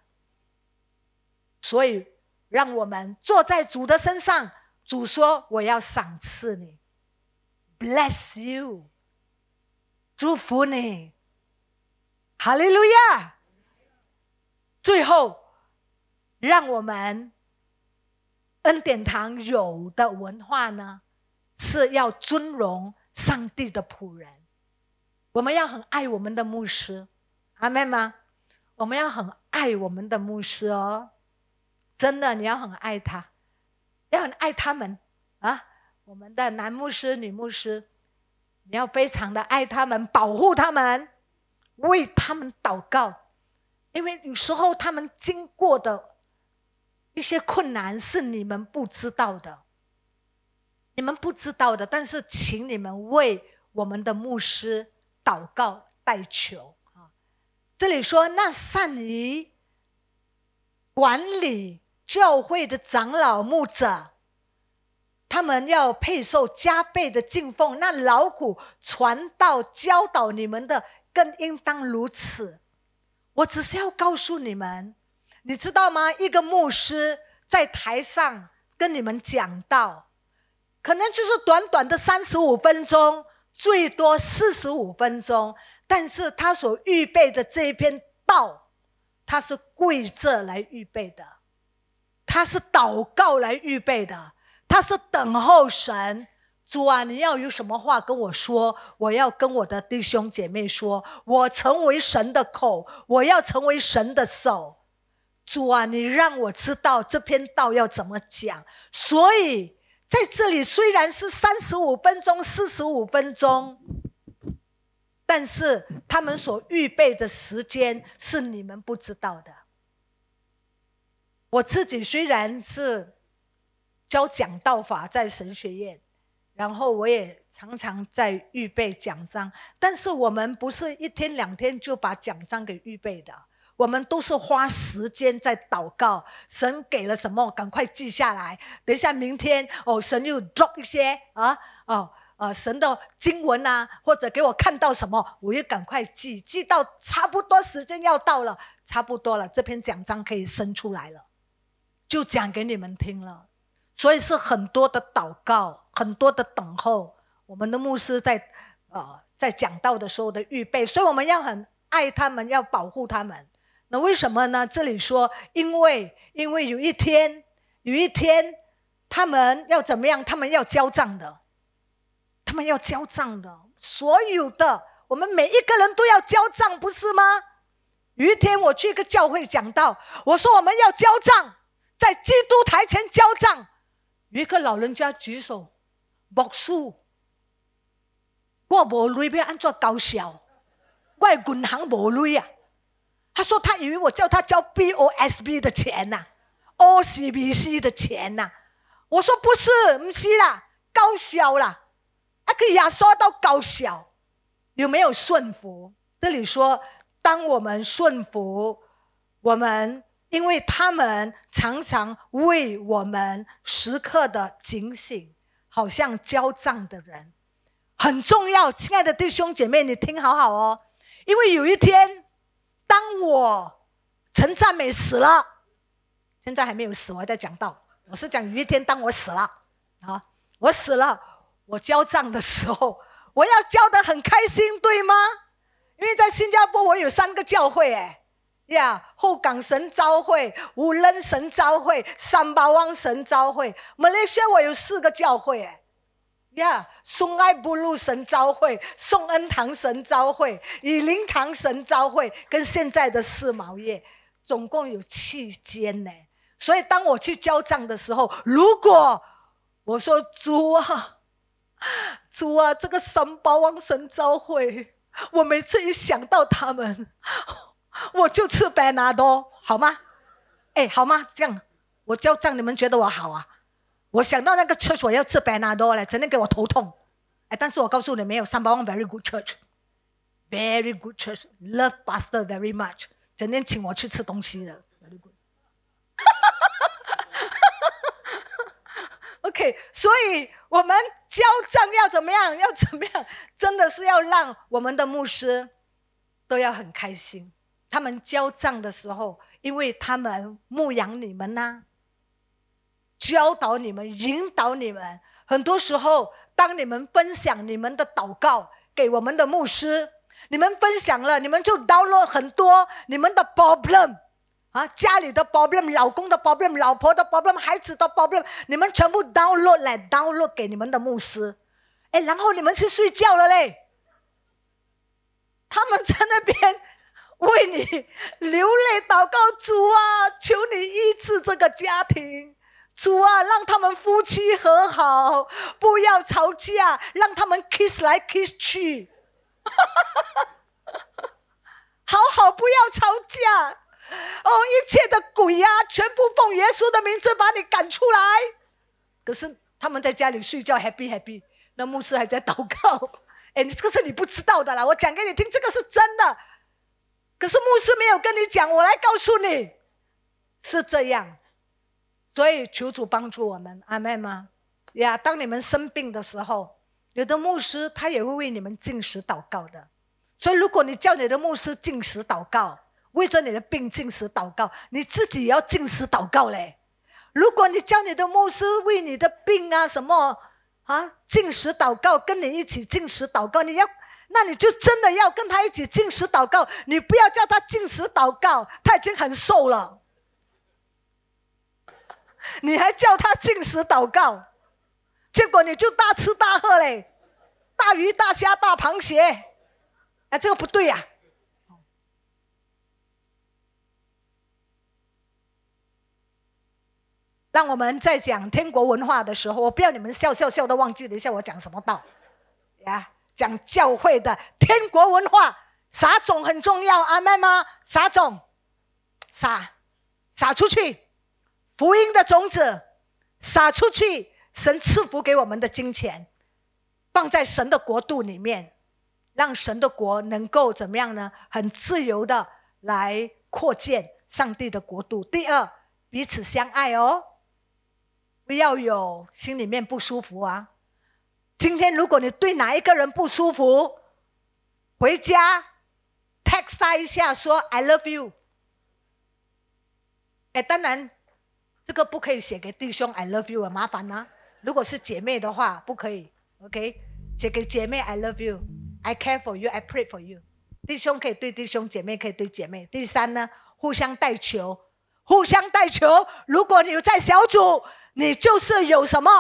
所以，让我们坐在主的身上。主说：“我要赏赐你，bless you，祝福你，哈利路亚。”最后，让我们恩典堂有的文化呢，是要尊荣上帝的仆人。我们要很爱我们的牧师，阿妹吗？我们要很爱我们的牧师哦，真的，你要很爱他。要很爱他们啊！我们的男牧师、女牧师，你要非常的爱他们，保护他们，为他们祷告，因为有时候他们经过的一些困难是你们不知道的，你们不知道的。但是，请你们为我们的牧师祷告代求啊！这里说，那善于管理。教会的长老牧者，他们要配受加倍的敬奉。那劳苦传道教导你们的，更应当如此。我只是要告诉你们，你知道吗？一个牧师在台上跟你们讲道，可能就是短短的三十五分钟，最多四十五分钟，但是他所预备的这一篇道，他是跪着来预备的，他是祷告来预备的，他是等候神。主啊，你要有什么话跟我说？我要跟我的弟兄姐妹说，我成为神的口，我要成为神的手。主啊，你让我知道这篇道要怎么讲。所以在这里虽然是三十五分钟、四十五分钟，但是他们所预备的时间是你们不知道的。我自己虽然是教讲道法在神学院。然后我也常常在预备奖章，但是我们不是一天两天就把奖章给预备的，我们都是花时间在祷告，神给了什么，赶快记下来。等一下明天哦，神又 drop 一些啊哦啊神的经文啊，或者给我看到什么，我也赶快记，记到差不多时间要到了，差不多了，这篇奖章可以生出来了，就讲给你们听了。所以是很多的祷告，很多的等候。我们的牧师在，呃，在讲道的时候的预备，所以我们要很爱他们，要保护他们。那为什么呢？这里说，因为因为有一天，有一天，他们要怎么样？他们要交账的，他们要交账的。所有的，我们每一个人都要交账，不是吗？有一天我去一个教会讲道，我说我们要交账，在基督台前交账。有一个老人家举手，牧师，我无雷要安怎搞笑？我银行无雷啊！他说他以为我叫他交 B O S B 的钱呐，O C B C 的钱呐。我说不是，不是啦，高小啦，还可以压缩到高小。有没有顺服？这里说，当我们顺服，我们。因为他们常常为我们时刻的警醒，好像交账的人，很重要。亲爱的弟兄姐妹，你听好好哦。因为有一天，当我陈赞美死了，现在还没有死，我还在讲道。我是讲有一天，当我死了啊，我死了，我交账的时候，我要交的很开心，对吗？因为在新加坡，我有三个教会，哎。呀，后港神召会、五仁神召会、三巴湾神召会，马来西亚我有四个教会哎。呀，松爱布路神召会、宋恩堂神召会、以灵堂神召会，跟现在的四毛业，总共有七间呢。所以当我去交账的时候，如果我说主啊，*laughs* 主啊，这个三巴湾神召会，我每次一想到他们。*laughs* 我就吃白拿多，好吗？哎，好吗？这样我交账，你们觉得我好啊？我想到那个 church，我要吃白拿多了，整天给我头痛。哎，但是我告诉你，没有三八 one very good church，very good church，love pastor very much，整天请我去吃东西的，very good。*laughs* OK，所以我们交账要怎么样？要怎么样？真的是要让我们的牧师都要很开心。他们交账的时候，因为他们牧养你们呐，教导你们，引导你们。很多时候，当你们分享你们的祷告给我们的牧师，你们分享了，你们就 download 很多你们的 problem 啊，家里的 problem，老公的 problem，老婆的 problem，孩子的 problem，你们全部 download 来 download 给你们的牧师。哎，然后你们去睡觉了嘞，他们在那边。为你流泪祷告，主啊，求你医治这个家庭，主啊，让他们夫妻和好，不要吵架，让他们 kiss 来 kiss 去，*laughs* 好好不要吵架。哦，一切的鬼呀，全部奉耶稣的名字把你赶出来。可是他们在家里睡觉 happy happy，那牧师还在祷告。*laughs* 哎，这个是你不知道的啦，我讲给你听，这个是真的。可是牧师没有跟你讲，我来告诉你，是这样。所以求主帮助我们，阿妹吗？呀，当你们生病的时候，有的牧师他也会为你们进食祷告的。所以如果你叫你的牧师进食祷告，为着你的病进食祷告，你自己也要进食祷告嘞。如果你叫你的牧师为你的病啊什么啊进食祷告，跟你一起进食祷告，你要，那你就真的要跟他一起进食祷告。你不要叫他进食祷告，他已经很瘦了，你还叫他进食祷告，结果你就大吃大喝嘞，大鱼大虾大螃蟹，哎，这个不对呀。让我们在讲天国文化的时候，我不要你们笑笑笑都忘记了一下我讲什么道呀？讲教会的天国文化，撒种很重要，阿妹吗？撒种，撒，撒出去，福音的种子撒出去，神赐福给我们的金钱，放在神的国度里面，让神的国能够怎么样呢？很自由的来扩建上帝的国度。第二，彼此相爱哦。不要有心里面不舒服啊！今天如果你对哪一个人不舒服，回家 text 他一下说 I love you。哎，当然这个不可以写给弟兄 I love you 啊，麻烦呢。如果是姐妹的话，不可以。OK，写给姐妹 I love you，I care for you，I pray for you。弟兄可以对弟兄，姐妹可以对姐妹。第三呢，互相带球，互相带球。如果你有在小组。你就是有什么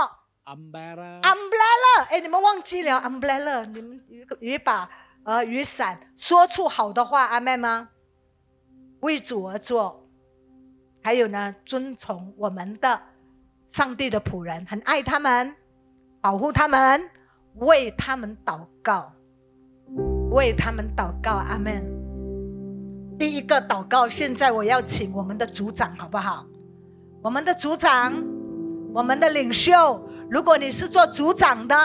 ？umbrella，umbrella，哎，你们忘记了 umbrella？你们有个有一把呃雨伞，说出好的话，阿妹吗？为主而做，还有呢，遵从我们的上帝的仆人，很爱他们，保护他们，为他们祷告，为他们祷告，阿门。第一个祷告，现在我要请我们的组长，好不好？我们的组长。我们的领袖，如果你是做组长的，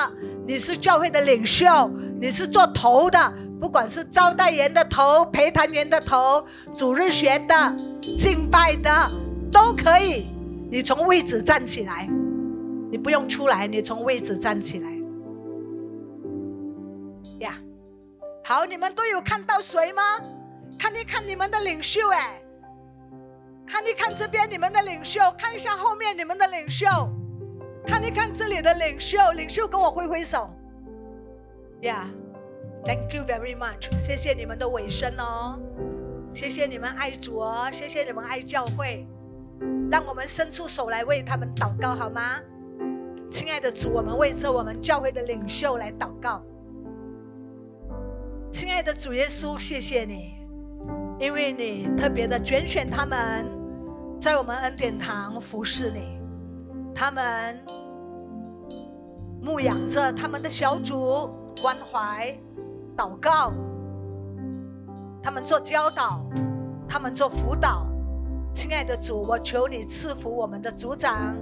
你是教会的领袖，你是做头的，不管是招待员的头、陪谈员的头、主日学的、敬拜的，都可以。你从位置站起来，你不用出来，你从位置站起来。呀，好，你们都有看到谁吗？看一看你们的领袖，哎。看一看这边你们的领袖，看一下后面你们的领袖，看一看这里的领袖，领袖跟我挥挥手。呀 Thank you very much，谢谢你们的尾声哦，谢谢你们爱主哦，谢谢你们爱教会，让我们伸出手来为他们祷告好吗？亲爱的主，我们为着我们教会的领袖来祷告。亲爱的主耶稣，谢谢你，因为你特别的拣选他们。在我们恩典堂服侍你，他们牧养着他们的小组，关怀、祷告，他们做教导，他们做辅导。亲爱的主，我求你赐福我们的组长，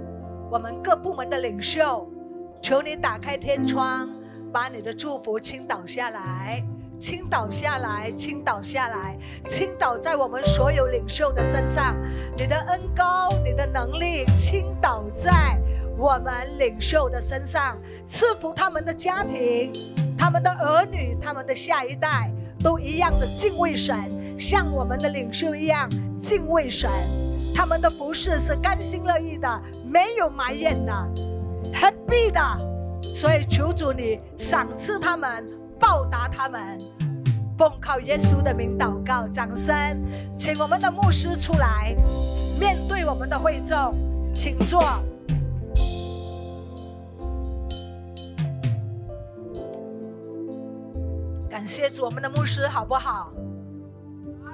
我们各部门的领袖，求你打开天窗，把你的祝福倾倒下来。倾倒下来，倾倒下来，倾倒在我们所有领袖的身上。你的恩高，你的能力，倾倒在我们领袖的身上，赐福他们的家庭、他们的儿女、他们的下一代，都一样的敬畏神，像我们的领袖一样敬畏神。他们的服饰是甘心乐意的，没有埋怨的，happy 的。所以求主你赏赐他们。报答他们，奉靠耶稣的名祷告，掌声，请我们的牧师出来，面对我们的会众，请坐。谢主，我们的牧师好不好？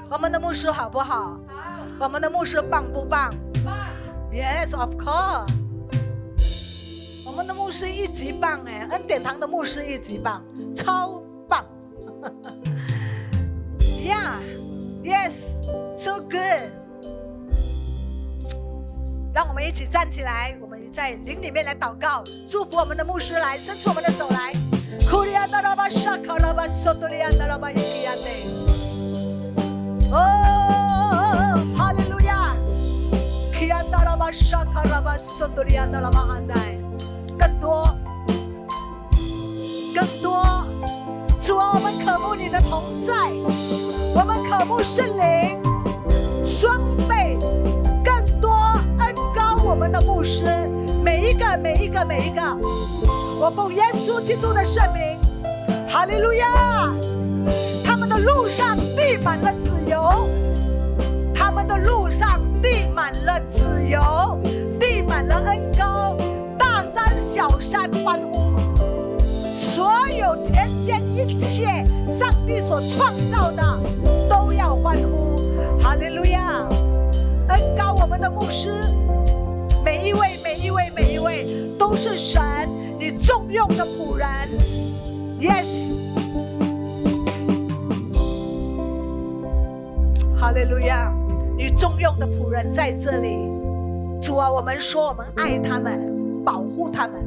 我们的牧师好不好？好。我们的牧师棒不棒？棒。Yes, of course。我们的牧师一级棒哎，恩典堂的牧师一级棒。超棒！*laughs* Yeah, yes, so good。让我们一起站起来，我们在灵里面来祷告，祝福我们的牧师来，伸出我们的手来。哦，哈利路亚！更多。更多，主啊，我们渴慕你的同在，我们渴慕圣灵，双倍、更多恩高我们的牧师，每一个、每一个、每一个，我奉耶稣基督的圣名，哈利路亚！他们的路上地满了自由，他们的路上地满了自由，地满了恩高，大山小山欢呼。所有田间一切，上帝所创造的都要欢呼，哈利路亚！恩高我们的牧师，每一位、每一位、每一位都是神你重用的仆人，yes，哈利路亚！你重用的仆人在这里，主啊，我们说我们爱他们，保护他们，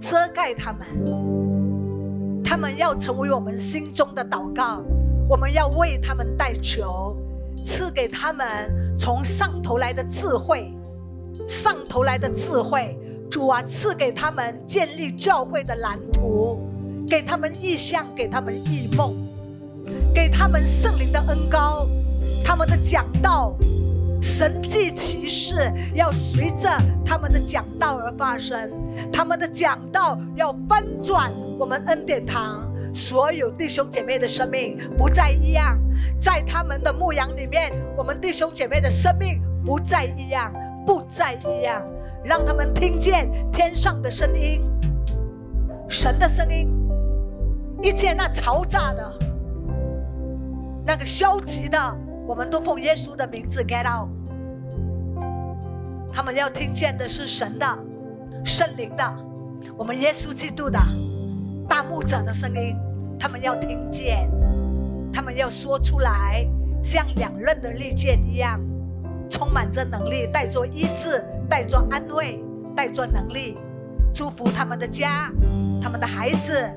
遮盖他们。他们要成为我们心中的祷告，我们要为他们代求，赐给他们从上头来的智慧，上头来的智慧，主啊，赐给他们建立教会的蓝图，给他们意向，给他们异梦，给他们圣灵的恩高，他们的讲道。神迹奇事要随着他们的讲道而发生，他们的讲道要翻转我们恩典堂所有弟兄姐妹的生命不再一样，在他们的牧羊里面，我们弟兄姐妹的生命不再一样，不再一样，让他们听见天上的声音，神的声音，一切那嘈杂的、那个消极的，我们都奉耶稣的名字 get out。他们要听见的是神的、圣灵的、我们耶稣基督的大牧者的声音。他们要听见，他们要说出来，像两刃的利剑一样，充满着能力，带着医治，带着安慰，带着能力，祝福他们的家、他们的孩子、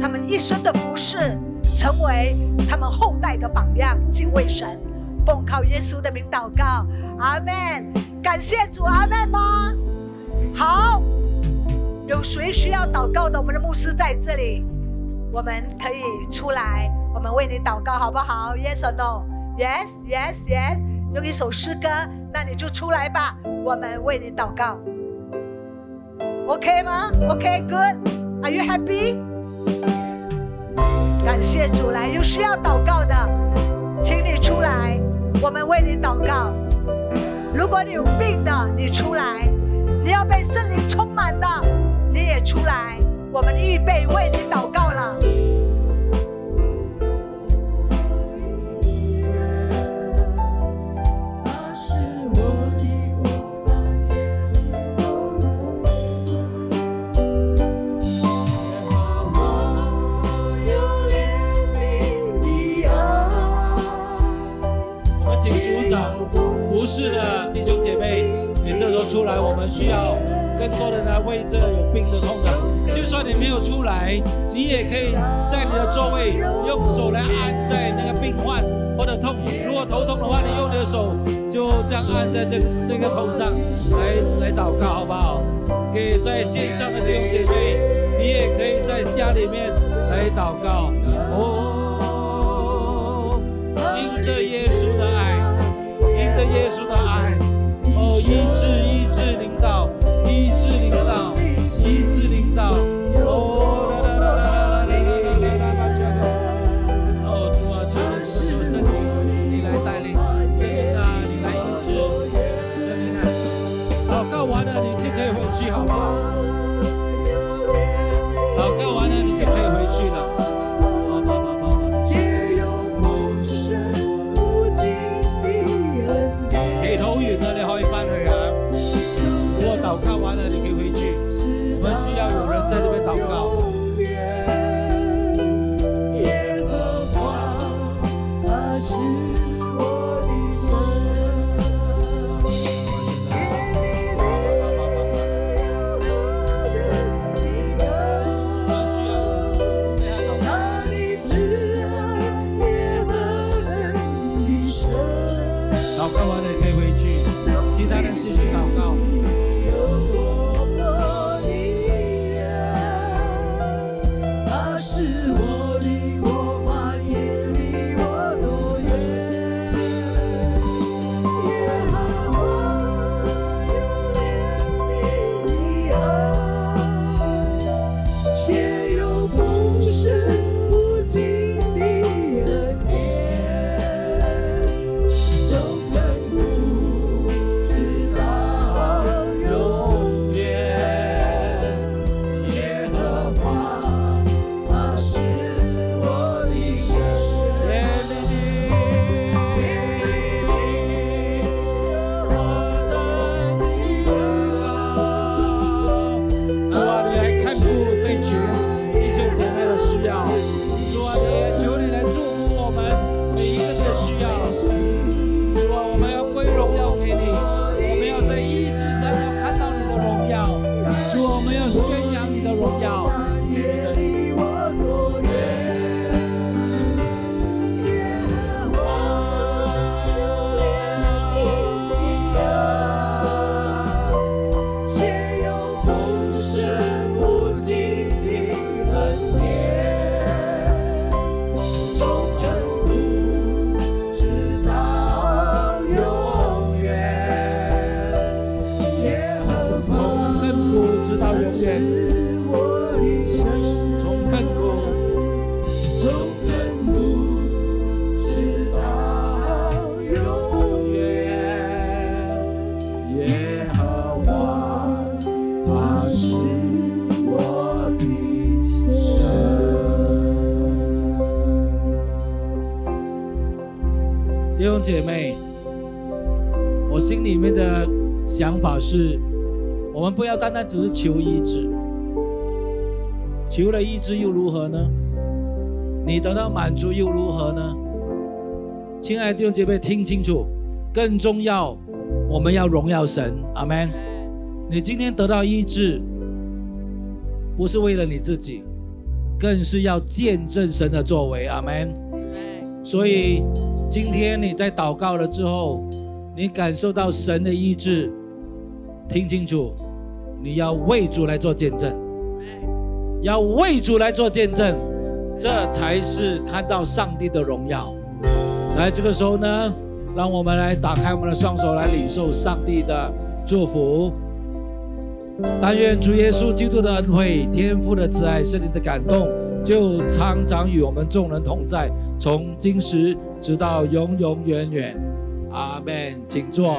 他们一生的服饰，成为他们后代的榜样，敬畏神，奉靠耶稣的名祷告，阿门。感谢主，阿门吗？好，有谁需要祷告的？我们的牧师在这里，我们可以出来，我们为你祷告，好不好？Yes or no？Yes, yes, yes。用一首诗歌，那你就出来吧，我们为你祷告。OK 吗？OK, good. Are you happy？感谢主，来有需要祷告的，请你出来，我们为你祷告。如果你有病的，你出来；你要被圣灵充满的，你也出来。我们预备为你祷告了。来，我们需要更多的来为这有病的痛的。就算你没有出来，你也可以在你的座位用手来按在那个病患或者痛。如果头痛的话，你用你的手就这样按在这这个头上来来祷告，好不好？给在线上的弟兄姐妹，你也可以在家里面来祷告。哦，因着耶稣的爱，因着耶稣的爱，哦，医治。单单只是求医治，求了医治又如何呢？你得到满足又如何呢？亲爱的弟兄姐妹，听清楚，更重要，我们要荣耀神，阿门。你今天得到医治，不是为了你自己，更是要见证神的作为，阿门。所以。今天你在祷告了之后，你感受到神的医治，听清楚，你要为主来做见证，要为主来做见证，这才是看到上帝的荣耀。来，这个时候呢，让我们来打开我们的双手，来领受上帝的祝福。但愿主耶稣基督的恩惠、天父的慈爱、圣灵的感动，就常常与我们众人同在，从今时。直到永永远远，阿门，请坐。